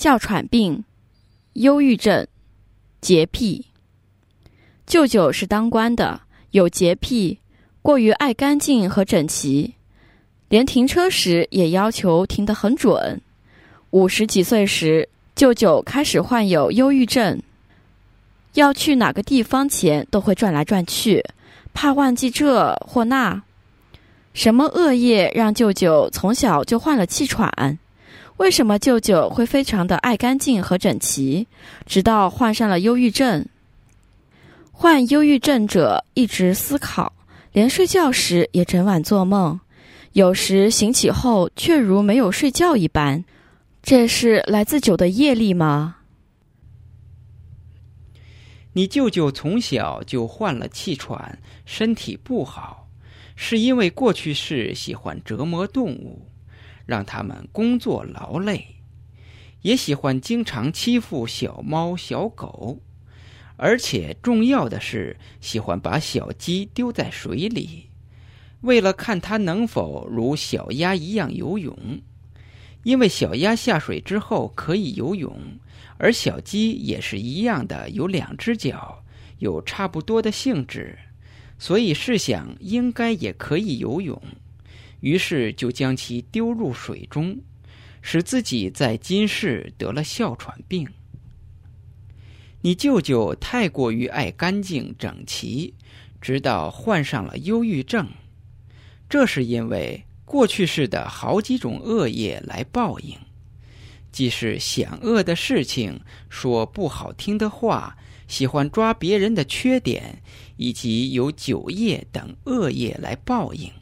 哮喘病、忧郁症、洁癖。舅舅是当官的，有洁癖，过于爱干净和整齐，连停车时也要求停得很准。五十几岁时，舅舅开始患有忧郁症，要去哪个地方前都会转来转去，怕忘记这或那。什么恶业让舅舅从小就患了气喘？为什么舅舅会非常的爱干净和整齐，直到患上了忧郁症？患忧郁症者一直思考，连睡觉时也整晚做梦，有时醒起后却如没有睡觉一般。这是来自酒的业力吗？你舅舅从小就患了气喘，身体不好，是因为过去是喜欢折磨动物。让他们工作劳累，也喜欢经常欺负小猫小狗，而且重要的是喜欢把小鸡丢在水里，为了看它能否如小鸭一样游泳。因为小鸭下水之后可以游泳，而小鸡也是一样的，有两只脚，有差不多的性质，所以试想应该也可以游泳。于是就将其丢入水中，使自己在今世得了哮喘病。你舅舅太过于爱干净整齐，直到患上了忧郁症。这是因为过去世的好几种恶业来报应，既是想恶的事情，说不好听的话，喜欢抓别人的缺点，以及有酒业等恶业来报应。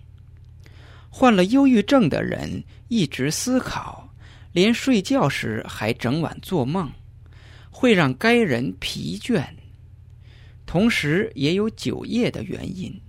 患了忧郁症的人一直思考，连睡觉时还整晚做梦，会让该人疲倦。同时也有酒业的原因，